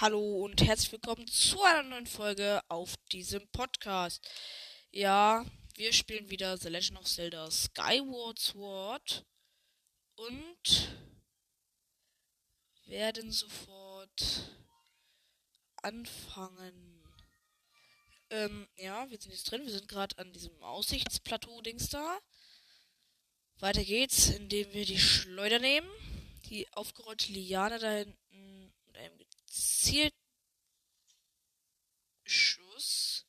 Hallo und herzlich willkommen zu einer neuen Folge auf diesem Podcast. Ja, wir spielen wieder The Legend of Zelda Skyward Sword und werden sofort anfangen. Ähm, ja, wir sind jetzt drin. Wir sind gerade an diesem Aussichtsplateau-Dings da. Weiter geht's, indem wir die Schleuder nehmen. Die aufgerollte Liane da hinten mit einem gezielten Schuss.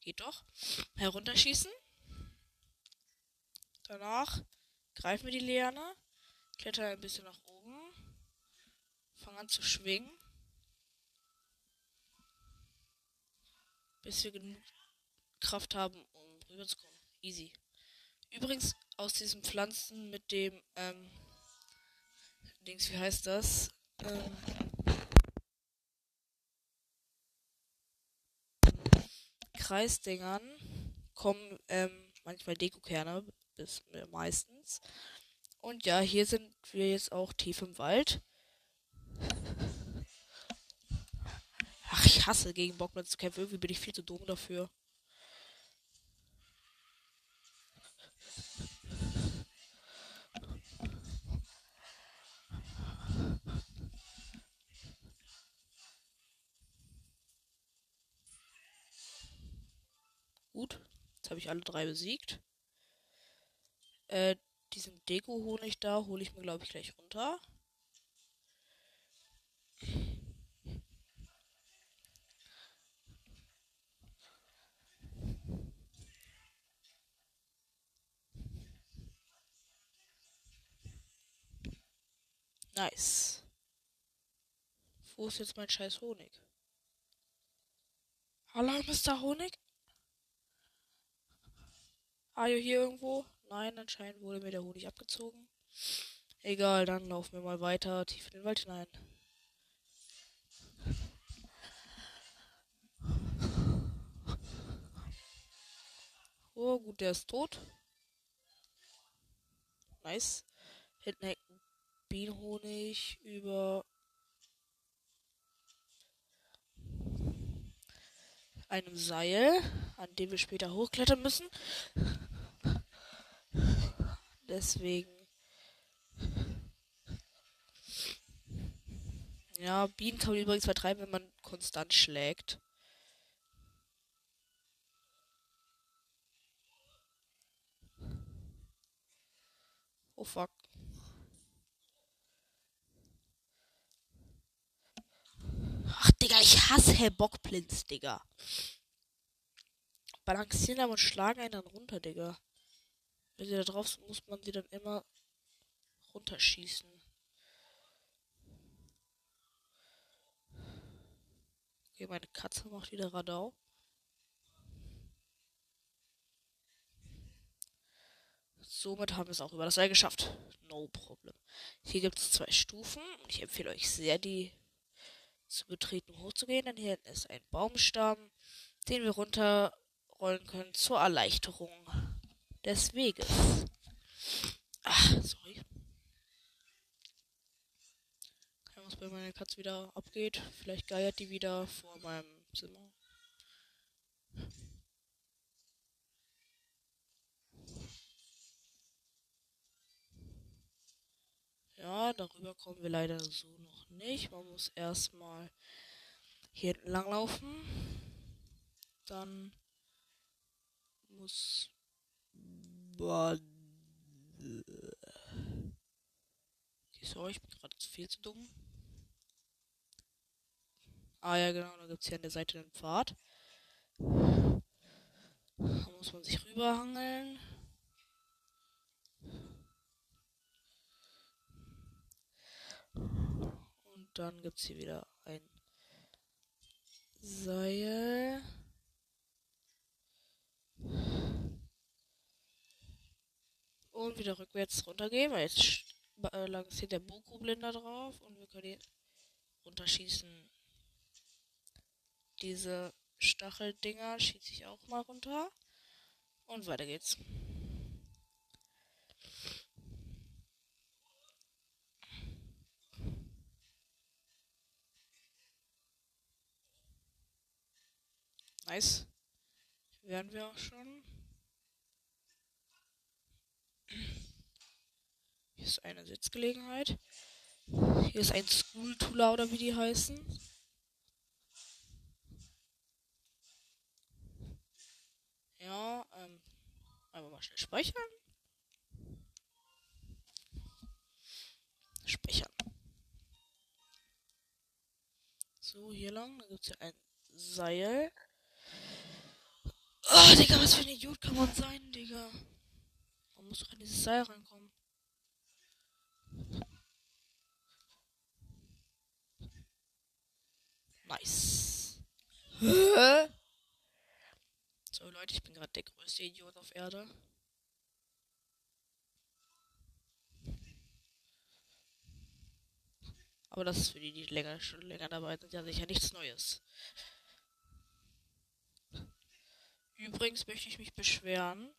Geht doch. Herunterschießen. Danach greifen wir die Liane. Klettern ein bisschen nach oben. Fangen an zu schwingen. bis wir genug Kraft haben, um rüberzukommen. Easy. Übrigens, aus diesen Pflanzen mit dem, ähm, Dings, wie heißt das? Ähm, Kreisdingern kommen ähm, manchmal Dekokerne, bis äh, meistens. Und ja, hier sind wir jetzt auch tief im Wald. Ach, ich hasse gegen Bockblitz zu kämpfen. Irgendwie bin ich viel zu dumm dafür. Gut, jetzt habe ich alle drei besiegt. Äh, diesen Deko-Honig da hole ich mir, glaube ich, gleich runter. Nice. Wo ist jetzt mein scheiß Honig? Hallo, Mr. Honig? Are you hier irgendwo? Nein, anscheinend wurde mir der Honig abgezogen. Egal, dann laufen wir mal weiter tief in den Wald hinein. Oh, gut, der ist tot. Nice. Hinten hängt Bienenhonig über einem Seil, an dem wir später hochklettern müssen. Deswegen. Ja, Bienen kann man übrigens vertreiben, wenn man konstant schlägt. Oh fuck. Ach, Digga, ich hasse Bockblitz, Digga. Balancieren aber und schlagen einen dann runter, Digga. Wenn sie da drauf sind, muss man sie dann immer runterschießen. Okay, meine Katze macht wieder Radau. Somit haben wir es auch über das Seil geschafft. No problem. Hier gibt es zwei Stufen ich empfehle euch sehr, die zu betreten hochzugehen. Denn hier ist ein Baumstamm, den wir runterrollen können zur Erleichterung des Weges. Ach, sorry. Keine was bei meiner Katze wieder abgeht. Vielleicht geiert die wieder vor meinem Zimmer. Ja, darüber kommen wir leider so noch nicht. Man muss erstmal hier entlang. Dann muss Okay, sorry, ich bin gerade viel zu dumm. Ah ja, genau, da gibt es hier an der Seite einen Pfad. Da muss man sich rüberhangeln. Und dann gibt es hier wieder ein Seil. Und wieder rückwärts runtergehen, weil jetzt äh, lanciert der Boku-Blinder drauf und wir können ihn runterschießen. Diese Stacheldinger schieße ich auch mal runter. Und weiter geht's. Nice. Wären wir auch schon. Hier ist eine Sitzgelegenheit. Hier ist ein School Tula oder wie die heißen. Ja, ähm, einfach mal schnell speichern. Speichern. So, hier lang. Da gibt es ja ein Seil. Oh, Digga, was für ein Idiot kann man sein, Digga? Man muss doch in dieses Seil reinkommen. Nice. So, Leute, ich bin gerade der größte Idiot auf Erde. Aber das ist für die, die länger, schon länger dabei sind, ja sicher nichts Neues. Übrigens möchte ich mich beschweren.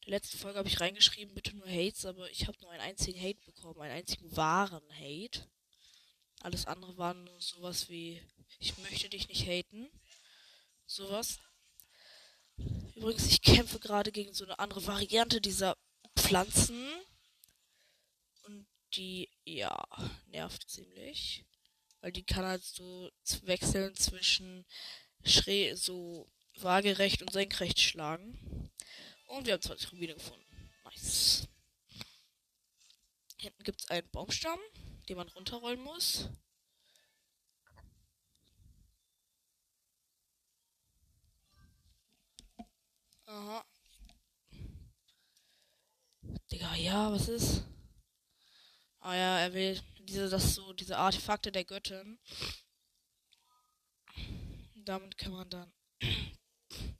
In der letzten Folge habe ich reingeschrieben, bitte nur Hates, aber ich habe nur einen einzigen Hate bekommen, einen einzigen wahren Hate. Alles andere waren nur sowas wie, ich möchte dich nicht haten. Sowas. Übrigens, ich kämpfe gerade gegen so eine andere Variante dieser Pflanzen. Und die, ja, nervt ziemlich. Weil die kann halt so wechseln zwischen schräg, so waagerecht und senkrecht schlagen. Und wir haben 20 Rubine gefunden. Nice. Hinten gibt es einen Baumstamm, den man runterrollen muss. Aha. Digga, ja, was ist? Ah ja, er will diese, das so, diese Artefakte der Göttin. Damit kann man dann.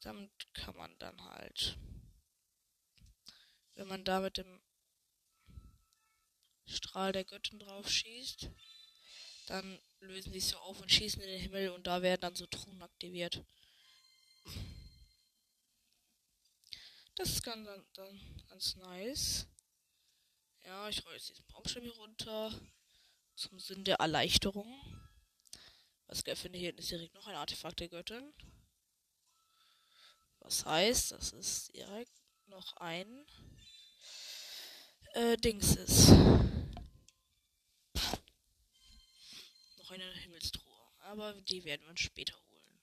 damit kann man dann halt. Wenn man da mit dem Strahl der Göttin drauf schießt, dann lösen die sich so auf und schießen in den Himmel und da werden dann so Truhen aktiviert. Das ist ganz, dann ganz nice. Ja, ich roll jetzt diesen Baumstamm hier runter. Zum Sinn der Erleichterung. Was geil finde, hier ist direkt noch ein Artefakt der Göttin. Was heißt, dass es direkt noch ein äh, Dings ist. Noch eine Himmelstruhe. Aber die werden wir später holen.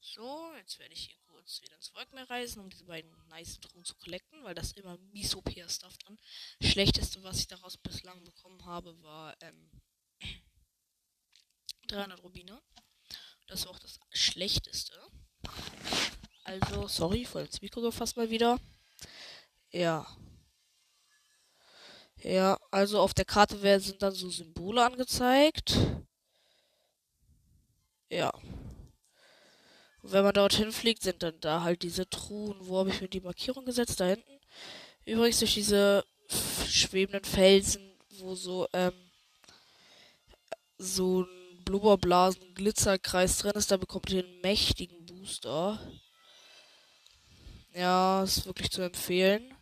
So, jetzt werde ich hier kurz wieder ins Wolkenmeer reisen, um diese beiden nice Truhen zu collecten, weil das immer miso stuff drin. Schlechteste, was ich daraus bislang bekommen habe, war ähm, 300 Rubine. Das war auch das schlechteste. Also, sorry, voll ins Mikro gefasst mal wieder. Ja. Ja, also auf der Karte werden sind dann so Symbole angezeigt. Ja. Und wenn man dorthin fliegt, sind dann da halt diese Truhen. Wo habe ich mir die Markierung gesetzt? Da hinten. Übrigens durch diese schwebenden Felsen, wo so, ähm, so ein Blubberblasen Glitzerkreis drin ist, da bekommt ihr einen mächtigen Booster. Ja, ist wirklich zu empfehlen,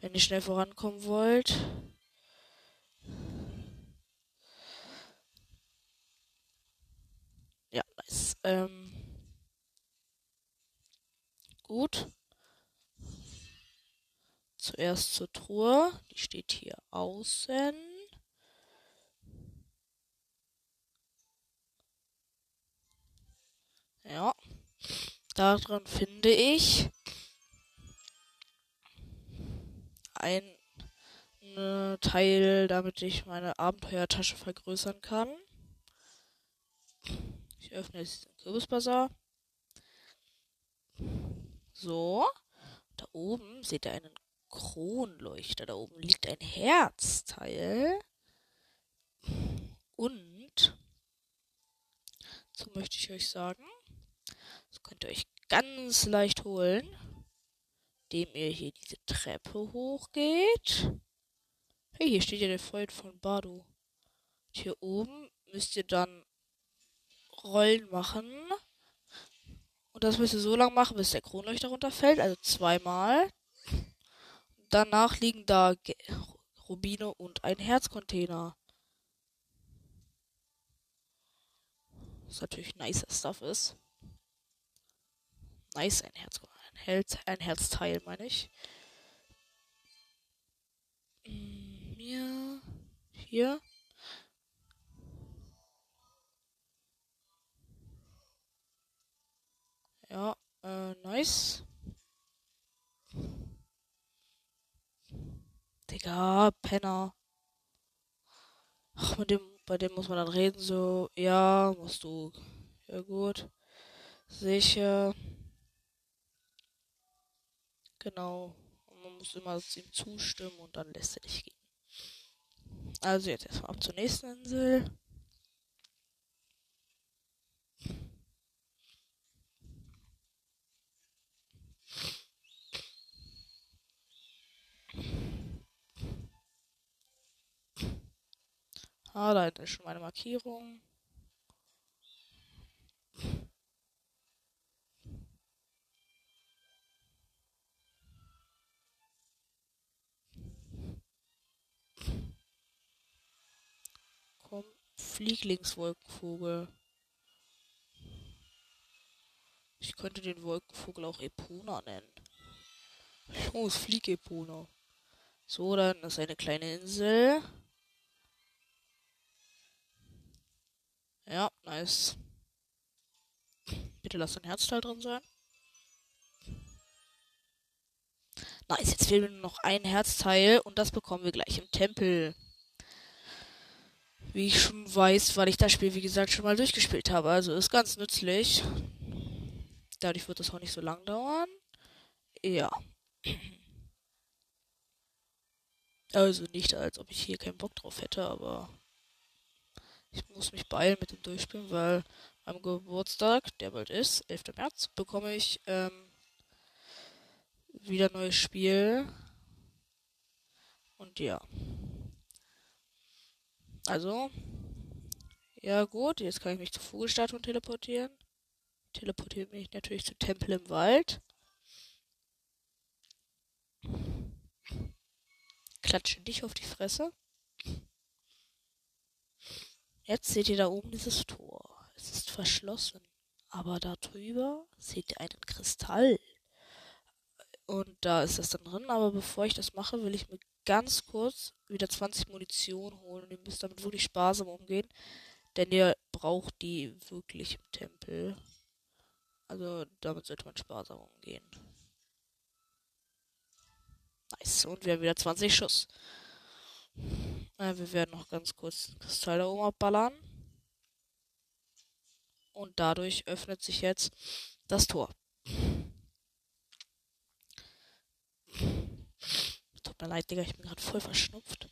wenn ihr schnell vorankommen wollt. Ja, nice. Ähm, Gut. Zuerst zur Truhe. Die steht hier außen. Ja. Daran finde ich ein Teil, damit ich meine Abenteuertasche vergrößern kann. Ich öffne jetzt den Kürbisbazar. So. Da oben seht ihr einen Kronleuchter. Da oben liegt ein Herzteil. Und, so möchte ich euch sagen, das könnt ihr euch ganz leicht holen, indem ihr hier diese Treppe hochgeht. Hey, hier steht ja der Freund von Bardo. Und hier oben müsst ihr dann Rollen machen. Und das müsst ihr so lange machen, bis der Kronleuchter runterfällt. Also zweimal. Danach liegen da Ge Rubine und ein Herzcontainer. Was natürlich nicer Stuff ist. Nice, ein Herzcontainer. Herz, ein Herzteil, meine ich. Mir. Hier. Ja, äh, nice. Digga, Penner. Ach, mit dem, bei dem muss man dann reden, so, ja, musst du. Ja, gut. Sicher. Genau. Und man muss immer ihm zustimmen und dann lässt er dich gehen. Also jetzt erstmal ab zur nächsten Insel. Ah, da ist schon meine Markierung. Komm, Flieglingswolkenvogel. Ich könnte den Wolkenvogel auch Epona nennen. Oh, es fliegt Epona. So, dann ist eine kleine Insel. Ja, nice. Bitte lass ein Herzteil drin sein. Nice, jetzt fehlt mir nur noch ein Herzteil und das bekommen wir gleich im Tempel. Wie ich schon weiß, weil ich das Spiel, wie gesagt, schon mal durchgespielt habe. Also ist ganz nützlich. Dadurch wird das auch nicht so lang dauern. Ja. Also nicht, als ob ich hier keinen Bock drauf hätte, aber ich muss mich beeilen mit dem Durchspielen, weil am Geburtstag, der bald ist, 11. März, bekomme ich ähm, wieder ein neues Spiel. Und ja. Also. Ja gut, jetzt kann ich mich zur Vogelstatue teleportieren. Teleportiert mich natürlich zum Tempel im Wald. Klatsche dich auf die Fresse. Jetzt seht ihr da oben dieses Tor. Es ist verschlossen. Aber da drüber seht ihr einen Kristall. Und da ist das dann drin. Aber bevor ich das mache, will ich mir ganz kurz wieder 20 Munition holen. Und ihr müsst damit wirklich sparsam umgehen. Denn ihr braucht die wirklich im Tempel. Also damit sollte man sparsam umgehen. Nice. Und wir haben wieder 20 Schuss. Äh, wir werden noch ganz kurz Kristall da oben abballern. Und dadurch öffnet sich jetzt das Tor. Mir leid, Digga, ich bin gerade voll verschnupft.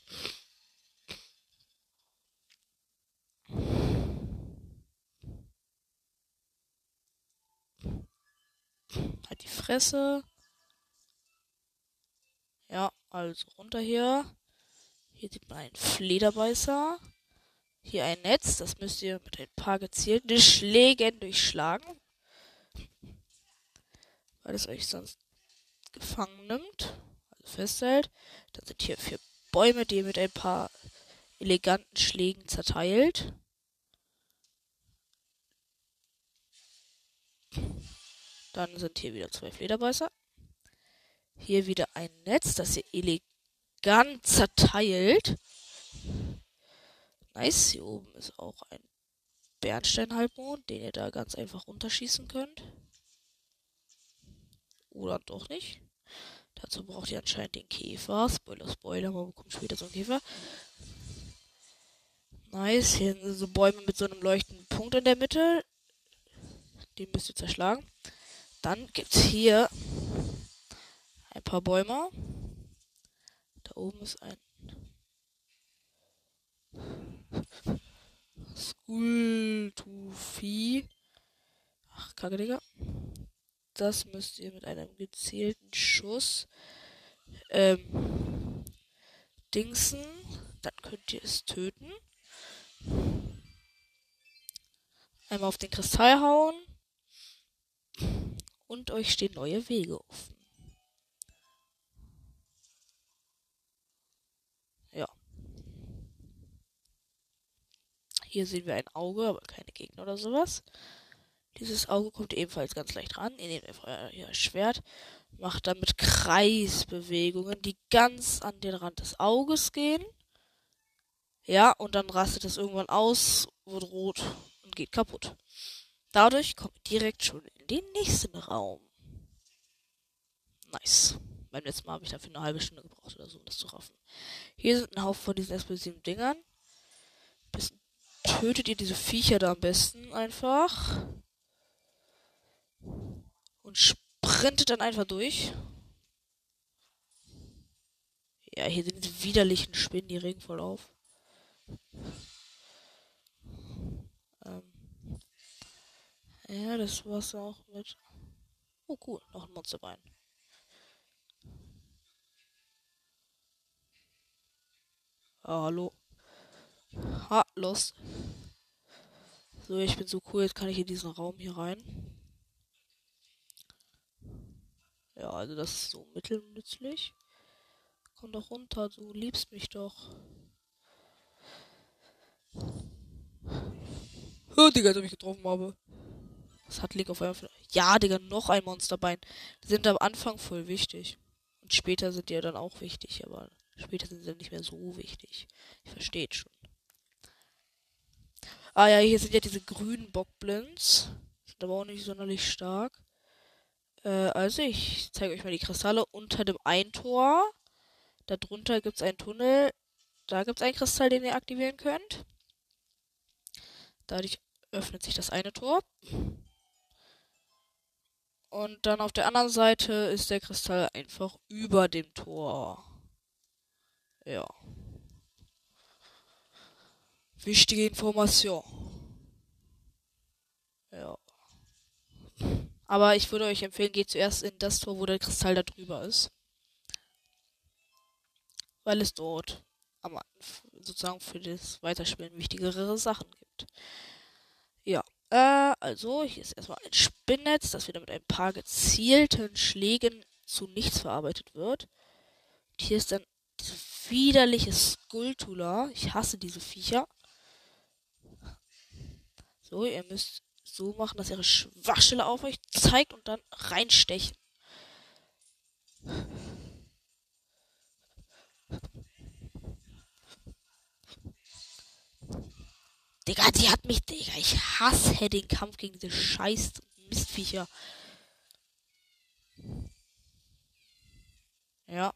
Halt die Fresse. Ja, also runter hier. Hier sieht man einen Flederbeißer. Hier ein Netz, das müsst ihr mit ein paar gezielten Schlägen durchschlagen. Weil es euch sonst gefangen nimmt, festhält. Dann sind hier vier Bäume, die mit ein paar eleganten Schlägen zerteilt. Dann sind hier wieder zwei Flederbeißer. Hier wieder ein Netz, das ihr elegant zerteilt. Nice. Hier oben ist auch ein Bernstein-Halbmond, den ihr da ganz einfach runterschießen könnt. Oder doch nicht. Dazu braucht ihr anscheinend den Käfer. Spoiler, Spoiler, man bekommt später so einen Käfer. Nice. Hier sind so Bäume mit so einem leuchtenden Punkt in der Mitte. Den müsst ihr zerschlagen. Dann gibt es hier ein paar Bäume oben ist ein Skultufi. Ach, kacke, Digga. Das müsst ihr mit einem gezielten Schuss ähm, dingsen. Dann könnt ihr es töten. Einmal auf den Kristall hauen. Und euch stehen neue Wege offen. Hier sehen wir ein Auge, aber keine Gegner oder sowas. Dieses Auge kommt ebenfalls ganz leicht ran. Ihr nehmt einfach euer Schwert, macht damit Kreisbewegungen, die ganz an den Rand des Auges gehen. Ja, und dann rastet es irgendwann aus, wird rot und geht kaputt. Dadurch kommt ihr direkt schon in den nächsten Raum. Nice. Beim letzten Mal habe ich dafür eine halbe Stunde gebraucht oder so, um das zu raffen. Hier sind ein Haufen von diesen explosiven Dingern. Bis tötet ihr diese Viecher da am besten einfach. Und sprintet dann einfach durch. Ja, hier sind diese widerlichen Spinnen, die regen voll auf. Ähm. Ja, das war's auch mit. Oh cool, noch ein Monsterbein. Ah, hallo. Ha, los. So, ich bin so cool, jetzt kann ich in diesen Raum hier rein. Ja, also das ist so mittelnützlich. Komm doch runter, du liebst mich doch. Oh, Digga, als ob ich getroffen habe. Was hat Link auf einmal für... Ja, Digga, noch ein Monsterbein. Die sind am Anfang voll wichtig. Und später sind die ja dann auch wichtig, aber später sind sie dann nicht mehr so wichtig. Ich verstehe schon. Ah ja, hier sind ja diese grünen Bockblins. Sind aber auch nicht sonderlich stark. Äh, also ich zeige euch mal die Kristalle unter dem Eintor. Darunter gibt es einen Tunnel. Da gibt es einen Kristall, den ihr aktivieren könnt. Dadurch öffnet sich das eine Tor. Und dann auf der anderen Seite ist der Kristall einfach über dem Tor. Ja. Wichtige Information. Ja. Aber ich würde euch empfehlen, geht zuerst in das Tor, wo der Kristall da drüber ist. Weil es dort sozusagen für das Weiterspielen wichtigere Sachen gibt. Ja, äh, also hier ist erstmal ein Spinnnetz, das wieder mit ein paar gezielten Schlägen zu nichts verarbeitet wird. Und hier ist dann diese widerliche Skulptula. Ich hasse diese Viecher. So, ihr müsst so machen, dass ihre Schwachstelle auf euch zeigt und dann reinstechen. Digga, die hat mich, Digga, ich hasse den Kampf gegen diese scheiß Mistviecher. Ja.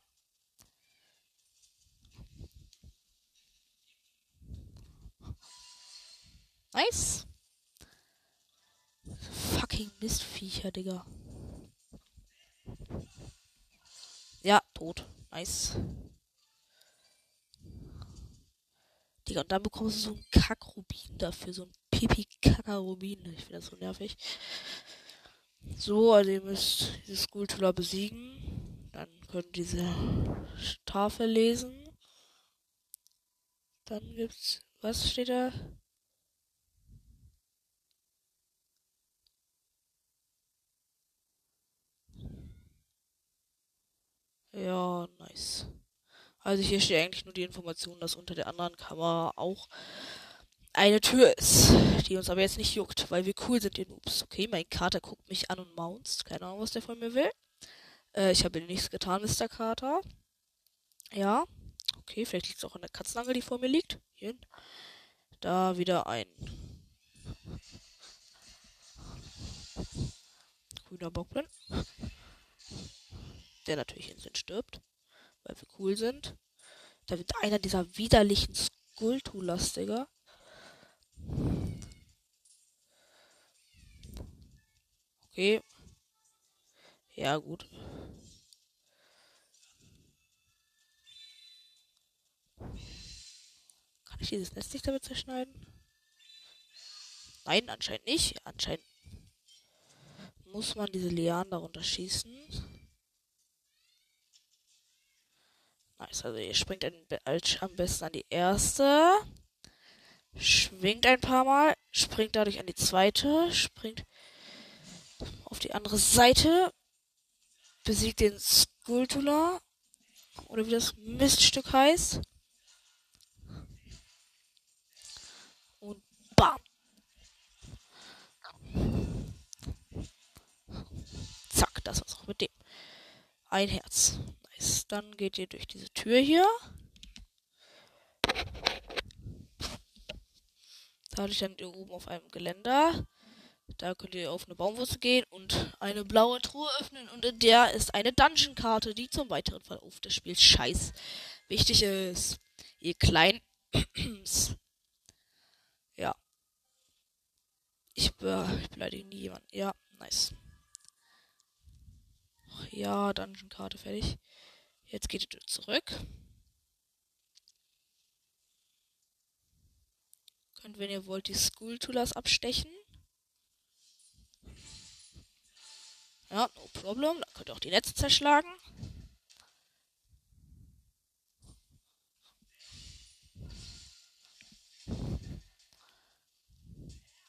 Nice. Fucking Mistviecher, Digga. Ja, tot. Nice. Digga, und dann bekommst du so einen Kackrubin dafür, so ein Pipi-Kacker-Rubin. Ich finde das so nervig. So, also ihr müsst dieses Skulptula besiegen. Dann könnt ihr diese Tafel lesen. Dann gibt's. Was steht da? Ja, nice. Also hier steht eigentlich nur die Information, dass unter der anderen Kamera auch eine Tür ist, die uns aber jetzt nicht juckt, weil wir cool sind, ihr Noobs. Okay, mein Kater guckt mich an und mounts. Keine Ahnung, was der von mir will. Äh, ich habe nichts getan, Mr. Kater. Ja. Okay, vielleicht liegt es auch an der Katzenangel, die vor mir liegt. Hier. Da wieder ein grüner Bockblin. Der natürlich instant stirbt weil wir cool sind. Da wird einer dieser widerlichen Skulptulas, Digga. Okay. Ja, gut. Kann ich dieses Netz nicht damit zerschneiden? Nein, anscheinend nicht. Anscheinend muss man diese Lianen darunter schießen. Nice, also ihr springt am besten an die erste. Schwingt ein paar Mal. Springt dadurch an die zweite. Springt auf die andere Seite. Besiegt den Skulptula. Oder wie das Miststück heißt. Und Bam. Zack, das war's auch mit dem. Ein Herz. Nice. Dann geht ihr durch diese Tür hier. Dadurch dann ihr oben auf einem Geländer. Da könnt ihr auf eine Baumwurzel gehen und eine blaue Truhe öffnen und in der ist eine Dungeon-Karte, die zum weiteren Verlauf des Spiels scheiß wichtig ist. Ihr kleinen ja. Ich, be ich beleidige nie jemanden. Ja, nice. Ja, Dungeon-Karte fertig. Jetzt geht ihr zurück. Könnt, wenn ihr wollt, die School Toolers abstechen. Ja, no problem. Dann könnt ihr auch die Netze zerschlagen.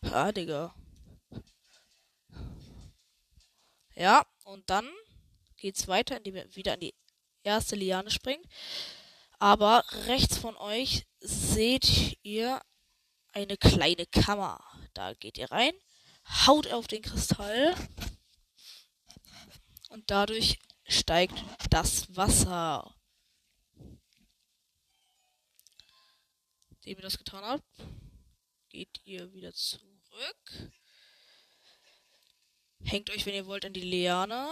Ja, Digga. Ja, und dann geht's weiter, indem ihr wieder an die erste Liane springt. Aber rechts von euch seht ihr eine kleine Kammer. Da geht ihr rein, haut auf den Kristall und dadurch steigt das Wasser. Indem ihr das getan habt, geht ihr wieder zurück. Hängt euch, wenn ihr wollt, an die Liane.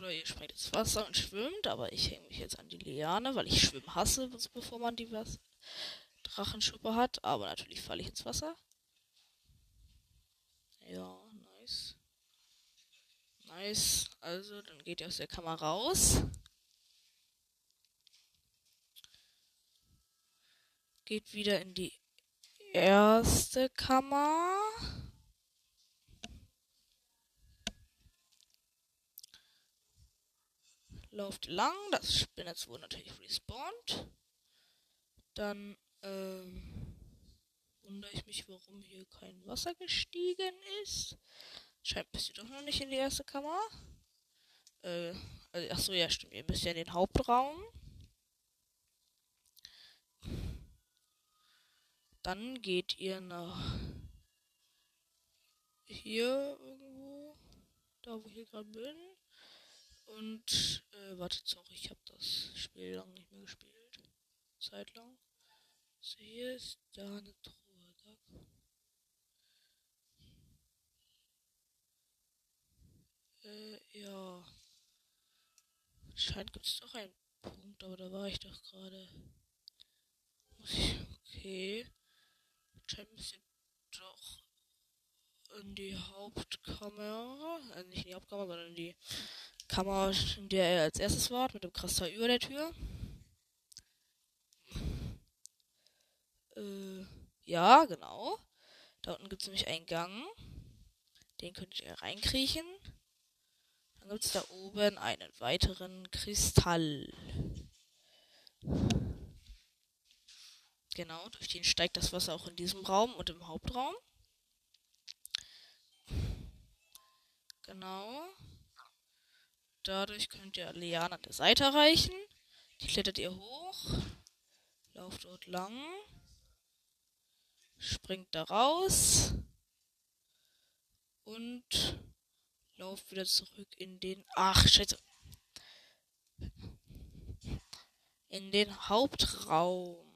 Oder ihr springt ins Wasser und schwimmt, aber ich hänge mich jetzt an die Liane, weil ich Schwimmen hasse, bevor man die Drachenschuppe hat. Aber natürlich falle ich ins Wasser. Ja, nice. Nice. Also, dann geht ihr aus der Kammer raus. Geht wieder in die erste Kammer. Lauft lang. Das Spinnetz wurde natürlich respawned. Dann ähm, wundere ich mich, warum hier kein Wasser gestiegen ist. Scheint bist du doch noch nicht in die erste Kammer. Äh, also, ach so, ja, stimmt. Ihr müsst ja in den Hauptraum. Dann geht ihr nach hier irgendwo, da wo ich hier gerade bin. Und, äh, wartet, sorry, ich habe das Spiel lang nicht mehr gespielt. Zeit lang. So, hier ist da eine Truhe. Da. Äh, ja. Scheint gibt es doch einen Punkt, aber da war ich doch gerade. Okay. Scheint müsst ihr doch in die Hauptkamera. Äh, nicht in die Hauptkamera, sondern in die Kammer, in der er als erstes war, mit dem Kristall über der Tür. Äh, ja, genau. Da unten gibt es nämlich einen Gang. Den könnt ihr reinkriechen. Dann gibt es da oben einen weiteren Kristall. Genau, durch den steigt das Wasser auch in diesem Raum und im Hauptraum. Genau. Dadurch könnt ihr Liane an der Seite erreichen. Die klettert ihr hoch. Lauft dort lang. Springt da raus. Und lauft wieder zurück in den. Ach, Scheiße. In den Hauptraum.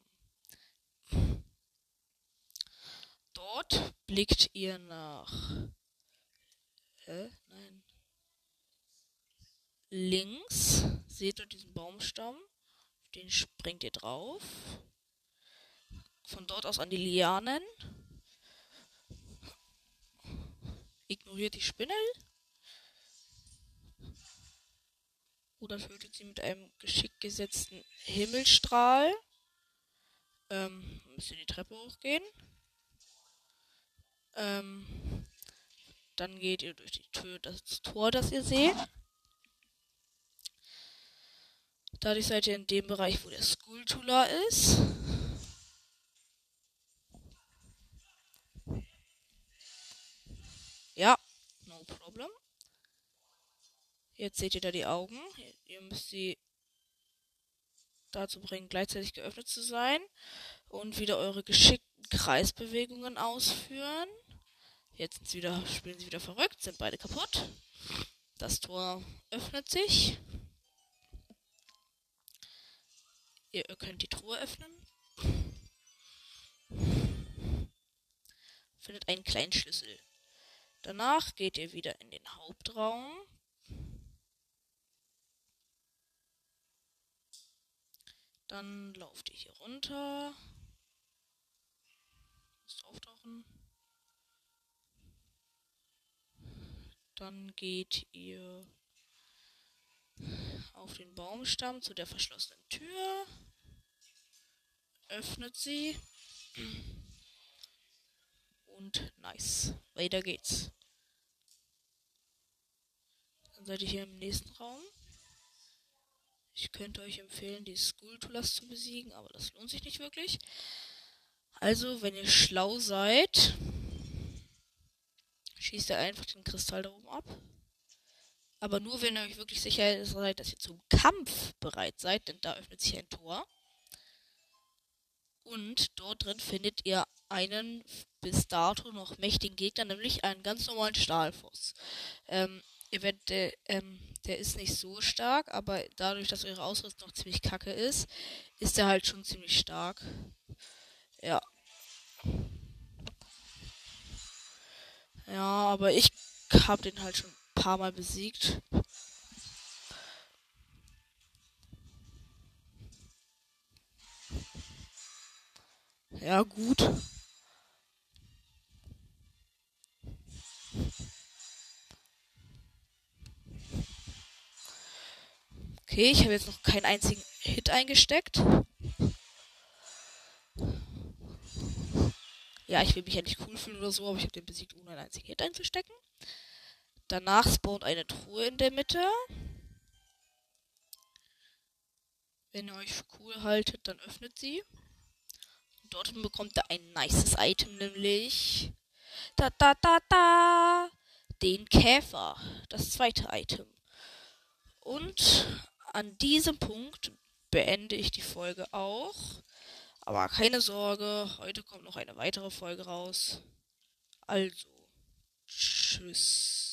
Dort blickt ihr nach. Hä? Nein. Links seht ihr diesen Baumstamm. Den springt ihr drauf. Von dort aus an die Lianen. Ignoriert die Spinne. Oder tötet sie mit einem geschickt gesetzten Himmelstrahl. Ähm, müsst ihr die Treppe hochgehen. Ähm, dann geht ihr durch die Tür, das Tor, das ihr seht. Dadurch seid ihr in dem Bereich, wo der Skulltula ist. Ja, no problem. Jetzt seht ihr da die Augen. Ihr müsst sie dazu bringen, gleichzeitig geöffnet zu sein. Und wieder eure geschickten Kreisbewegungen ausführen. Jetzt wieder, spielen sie wieder verrückt, sind beide kaputt. Das Tor öffnet sich. Ihr könnt die Truhe öffnen. Findet einen kleinen Schlüssel. Danach geht ihr wieder in den Hauptraum. Dann lauft ihr hier runter. Müsst auftauchen. Dann geht ihr auf den Baumstamm zu der verschlossenen Tür. Öffnet sie. Und nice. Weiter geht's. Dann seid ihr hier im nächsten Raum. Ich könnte euch empfehlen, die Skulltulas zu besiegen, aber das lohnt sich nicht wirklich. Also, wenn ihr schlau seid, schießt ihr einfach den Kristall da oben ab. Aber nur, wenn ihr euch wirklich sicher seid, dass ihr zum Kampf bereit seid, denn da öffnet sich ein Tor. Und dort drin findet ihr einen bis dato noch mächtigen Gegner, nämlich einen ganz normalen Stahlfuß. Ähm, werdet, äh, ähm, der ist nicht so stark, aber dadurch, dass eure Ausrüstung noch ziemlich kacke ist, ist er halt schon ziemlich stark. Ja. Ja, aber ich habe den halt schon paar Mal besiegt. Ja, gut. Okay, ich habe jetzt noch keinen einzigen Hit eingesteckt. Ja, ich will mich ja nicht cool fühlen oder so, aber ich habe den besiegt, ohne einen einzigen Hit einzustecken. Danach spawnt eine Truhe in der Mitte. Wenn ihr euch für cool haltet, dann öffnet sie. Und dort bekommt ihr ein nices Item, nämlich da da da da den Käfer, das zweite Item. Und an diesem Punkt beende ich die Folge auch. Aber keine Sorge, heute kommt noch eine weitere Folge raus. Also, tschüss.